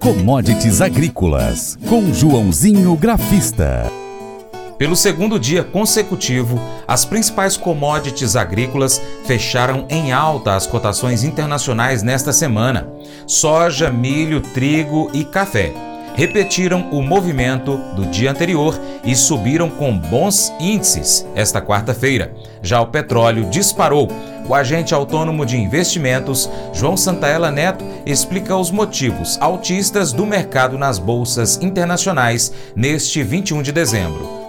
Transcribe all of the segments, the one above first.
Commodities Agrícolas, com Joãozinho Grafista. Pelo segundo dia consecutivo, as principais commodities agrícolas fecharam em alta as cotações internacionais nesta semana: soja, milho, trigo e café repetiram o movimento do dia anterior e subiram com bons índices esta quarta-feira. Já o petróleo disparou. O agente autônomo de investimentos, João Santaella Neto, explica os motivos altistas do mercado nas bolsas internacionais neste 21 de dezembro.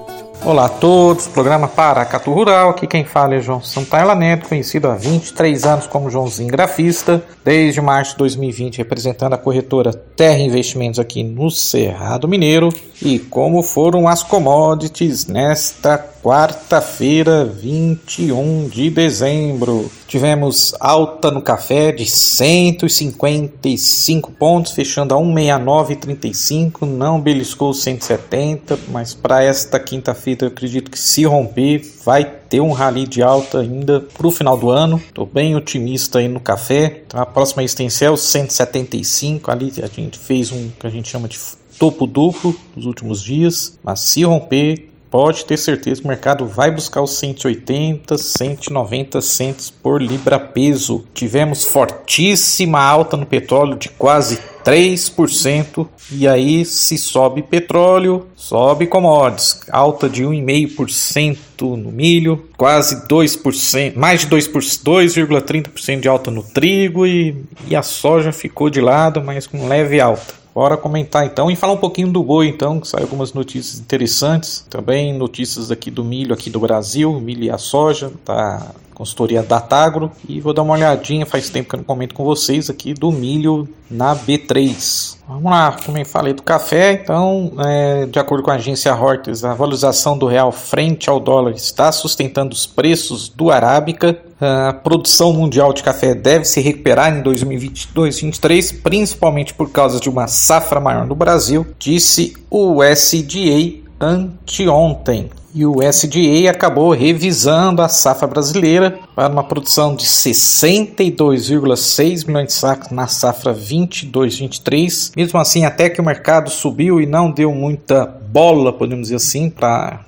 Olá a todos, programa Paracatu Rural, aqui quem fala é João Santaella Neto, conhecido há 23 anos como Joãozinho Grafista, desde março de 2020 representando a corretora Terra Investimentos aqui no Cerrado Mineiro. E como foram as commodities nesta quarta-feira, 21 de dezembro? Tivemos alta no café de 155 pontos, fechando a 169,35, não beliscou 170, mas para esta quinta-feira eu acredito que se romper vai ter um rally de alta ainda para o final do ano. Estou bem otimista aí no café. Então, a próxima extensão é o 175, ali a gente fez um que a gente chama de topo duplo nos últimos dias, mas se romper, pode ter certeza que o mercado vai buscar os 180, 190 centos por libra peso. Tivemos fortíssima alta no petróleo de quase 3%, e aí se sobe petróleo, sobe commodities, alta de 1,5% no milho, quase 2%, mais de 2,30% de alta no trigo e, e a soja ficou de lado, mas com leve alta. Bora comentar então e falar um pouquinho do boi então, que saiu algumas notícias interessantes. Também notícias aqui do milho aqui do Brasil, milho e a soja, tá consultoria Datagro e vou dar uma olhadinha, faz tempo que eu não comento com vocês aqui do milho na B3. Vamos lá, como eu falei do café, então, é, de acordo com a agência Reuters, a valorização do real frente ao dólar está sustentando os preços do Arábica. A produção mundial de café deve se recuperar em 2022-2023, principalmente por causa de uma safra maior no Brasil, disse o SDA anteontem e o SDA acabou revisando a safra brasileira para uma produção de 62,6 milhões de sacos na safra 22-23. Mesmo assim, até que o mercado subiu e não deu muita bola, podemos dizer assim, para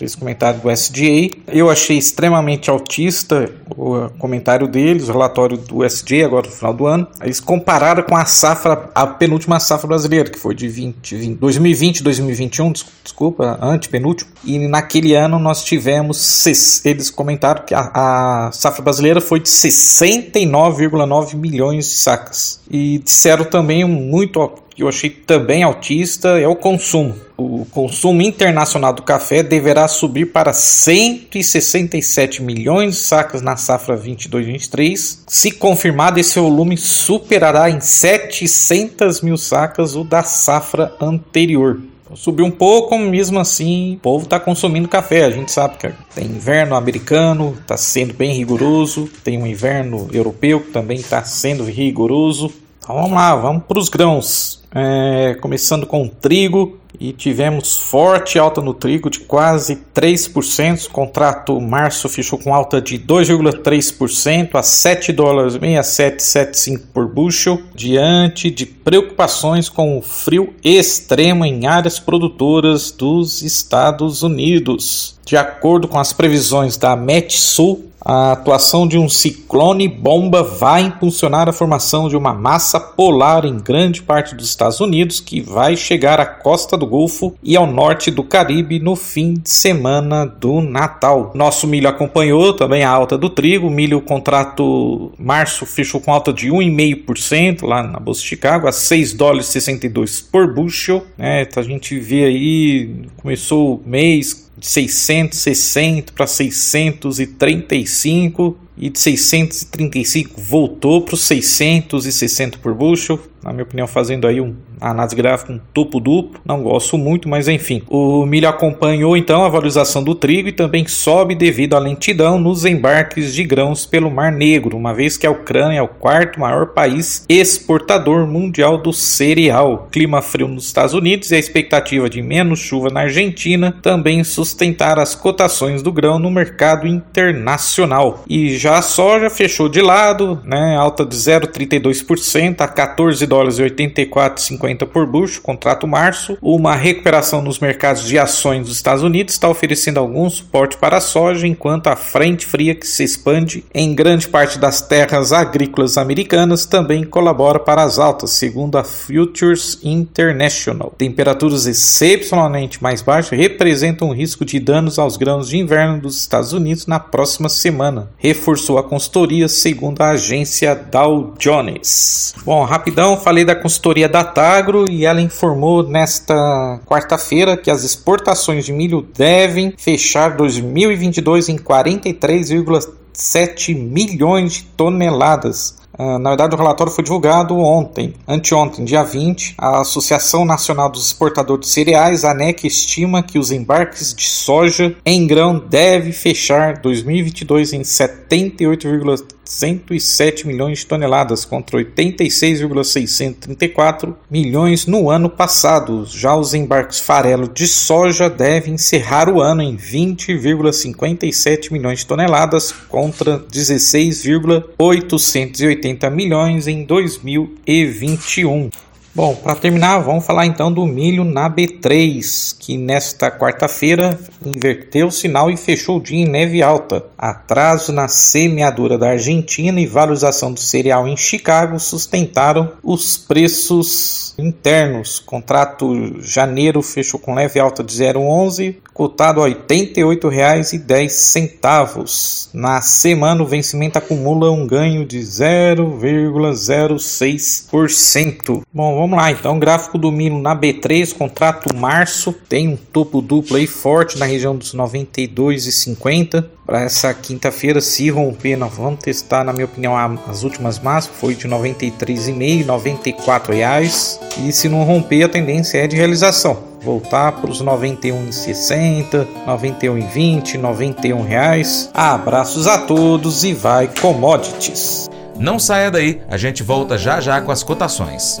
esse comentário do SDA. Eu achei extremamente autista o comentário deles, o relatório do SDA agora no final do ano. Eles compararam com a safra, a penúltima safra brasileira, que foi de 20, 20, 2020, 2021, desculpa, antepenúltimo. E naquele ano nós tivemos, eles comentaram que a, a safra brasileira foi de 69,9 milhões de sacas. E disseram também muito que eu achei também autista é o consumo. O consumo internacional do café deverá subir para 167 milhões de sacas na safra 22-23. Se confirmado, esse volume superará em 700 mil sacas o da safra anterior. Subiu um pouco, mesmo assim, o povo está consumindo café. A gente sabe que tem inverno americano, está sendo bem rigoroso, tem um inverno europeu que também está sendo rigoroso. Então vamos lá, vamos para os grãos é, começando com trigo e tivemos forte alta no trigo de quase 3%. O contrato março fechou com alta de 2,3% a 7 dólares 6775 por bushel, diante de preocupações com o frio extremo em áreas produtoras dos Estados Unidos. De acordo com as previsões da Metsul, a atuação de um ciclone bomba vai impulsionar a formação de uma massa polar em grande parte dos Estados Unidos que vai chegar à costa do Golfo e ao norte do Caribe no fim de semana do Natal. Nosso milho acompanhou também a alta do trigo. O milho contrato março fechou com alta de 1,5% lá na Bolsa de Chicago a 6 dólares 62 por bushel. Né? A gente vê aí começou o mês de 660 para 635 e de 635 voltou para os 660 por bushel, na minha opinião fazendo aí um análise gráfica um topo duplo, não gosto muito, mas enfim. O milho acompanhou então a valorização do trigo e também sobe devido à lentidão nos embarques de grãos pelo Mar Negro, uma vez que a Ucrânia é o quarto maior país exportador mundial do cereal. Clima frio nos Estados Unidos e a expectativa de menos chuva na Argentina também sustentaram as cotações do grão no mercado internacional. E Já a soja fechou de lado, né, alta de 0,32% a 14 dólares e 84,50 por bucho, contrato março. Uma recuperação nos mercados de ações dos Estados Unidos está oferecendo algum suporte para a soja, enquanto a frente fria que se expande em grande parte das terras agrícolas americanas também colabora para as altas, segundo a Futures International. Temperaturas excepcionalmente mais baixas representam um risco de danos aos grãos de inverno dos Estados Unidos na próxima semana, reforçou a consultoria segundo a agência Dow Jones. Bom, rapidão, falei da consultoria da Tagro e ela informou nesta quarta-feira que as exportações de milho devem fechar 2022 em 43,7 milhões de toneladas, na verdade, o relatório foi divulgado ontem, anteontem, dia 20. A Associação Nacional dos Exportadores de Cereais, ANEC, estima que os embarques de soja em grão devem fechar 2022 em 78,3 107 milhões de toneladas contra 86,634 milhões no ano passado. Já os embarques farelo de soja devem encerrar o ano em 20,57 milhões de toneladas contra 16,880 milhões em 2021. Bom, para terminar, vamos falar então do milho na B3, que nesta quarta-feira inverteu o sinal e fechou o dia em neve alta. Atraso na semeadura da Argentina e valorização do cereal em Chicago sustentaram os preços internos. Contrato janeiro fechou com leve alta de 0,11, cotado a R$ 88,10. Na semana, o vencimento acumula um ganho de 0,06%. Bom, vamos lá então. Gráfico do milho na B3, contrato março, tem um topo duplo aí forte na região dos 92,50. Para essa quinta-feira, se romper, nós vamos testar, na minha opinião, as últimas máximas, foi de 93,5, 94 reais. E se não romper, a tendência é de realização voltar para os 91,60, 91,20, 91 reais. Abraços a todos e vai commodities. Não saia daí, a gente volta já já com as cotações.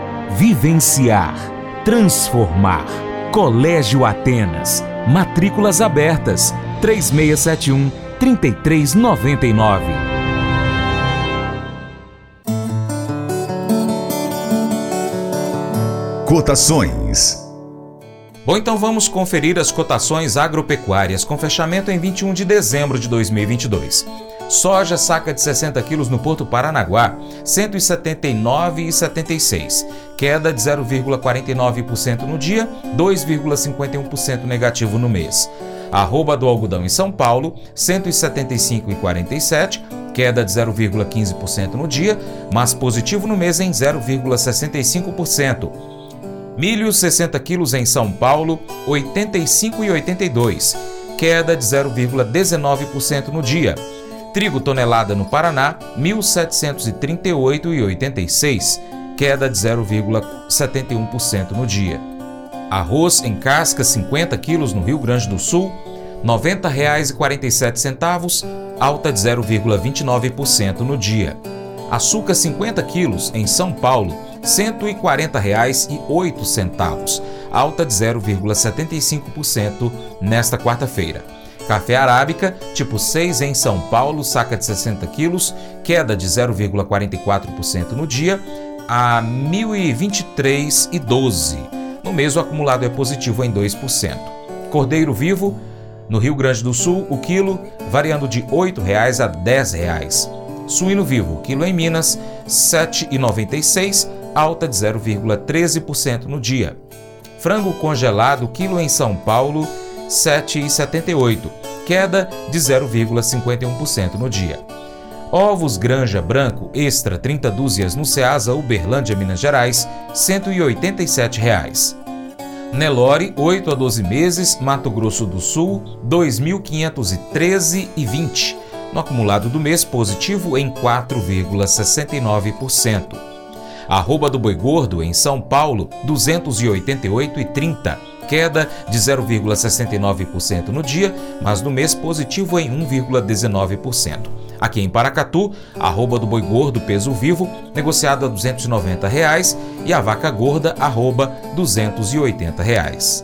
vivenciar, transformar. Colégio Atenas. Matrículas abertas. 3671 3399. Cotações. Bom, então vamos conferir as cotações agropecuárias com fechamento em 21 de dezembro de 2022. Soja saca de 60 quilos no Porto Paranaguá, 179,76. Queda de 0,49% no dia, 2,51% negativo no mês. Arroba do algodão em São Paulo, 175,47. Queda de 0,15% no dia, mas positivo no mês em 0,65%. Milho 60 quilos em São Paulo, 85,82. Queda de 0,19% no dia. Trigo tonelada no Paraná, 1.738,86, queda de 0,71% no dia. Arroz em casca 50 quilos no Rio Grande do Sul, R$ 90,47, alta de 0,29% no dia. Açúcar 50 quilos em São Paulo, R$ 140,08, alta de 0,75% nesta quarta-feira. Café arábica, tipo 6 em São Paulo, saca de 60 quilos, queda de 0,44% no dia, a 1.023,12. No mês, o acumulado é positivo em 2%. Cordeiro vivo, no Rio Grande do Sul, o quilo variando de R$ 8,00 a R$ 10,00. Suíno vivo, quilo em Minas, R$ 7,96, alta de 0,13% no dia. Frango congelado, quilo em São Paulo, 7,78, queda de 0,51% no dia. Ovos Granja Branco Extra 30 dúzias no Ceasa Uberlândia, Minas Gerais, R$ 187. Nelore, 8 a 12 meses, Mato Grosso do Sul, 2.513,20. No acumulado do mês, positivo em 4,69%. Arroba do Boi Gordo, em São Paulo, 288,30. Queda de 0,69% no dia, mas no mês positivo em 1,19%. Aqui em Paracatu, arroba do boi gordo peso vivo, negociado a 290 reais, e a vaca gorda, arroba 280 reais.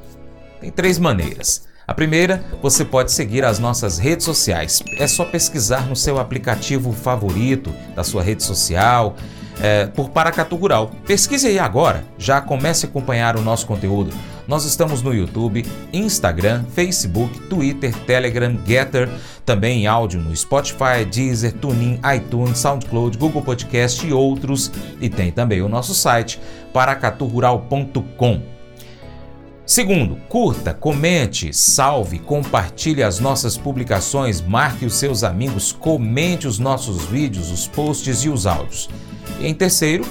Tem três maneiras. A primeira, você pode seguir as nossas redes sociais. É só pesquisar no seu aplicativo favorito da sua rede social é, por Paracatu Rural. Pesquise aí agora, já comece a acompanhar o nosso conteúdo. Nós estamos no YouTube, Instagram, Facebook, Twitter, Telegram, Getter, também em áudio no Spotify, Deezer, TuneIn, iTunes, SoundCloud, Google Podcast e outros. E tem também o nosso site paracaturural.com. Segundo, curta, comente, salve, compartilhe as nossas publicações, marque os seus amigos, comente os nossos vídeos, os posts e os áudios. E em terceiro,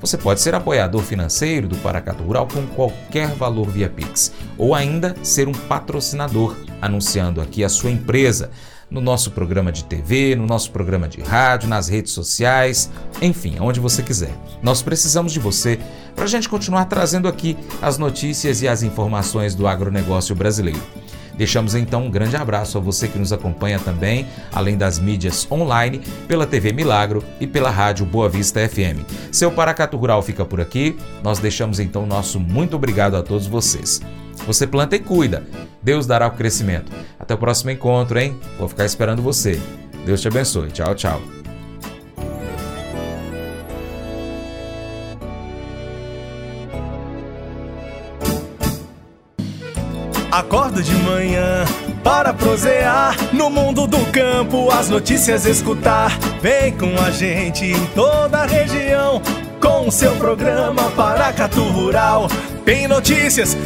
você pode ser apoiador financeiro do Paracato Rural com qualquer valor via Pix, ou ainda ser um patrocinador, anunciando aqui a sua empresa no nosso programa de TV, no nosso programa de rádio, nas redes sociais, enfim, onde você quiser. Nós precisamos de você para a gente continuar trazendo aqui as notícias e as informações do agronegócio brasileiro. Deixamos então um grande abraço a você que nos acompanha também, além das mídias online, pela TV Milagro e pela rádio Boa Vista FM. Seu Paracato Rural fica por aqui. Nós deixamos então nosso muito obrigado a todos vocês. Você planta e cuida. Deus dará o crescimento. Até o próximo encontro, hein? Vou ficar esperando você. Deus te abençoe. Tchau, tchau. Acordo de manhã para prosear no mundo do campo, as notícias escutar. Vem com a gente em toda a região com o seu programa Paracatu Rural. Tem notícias,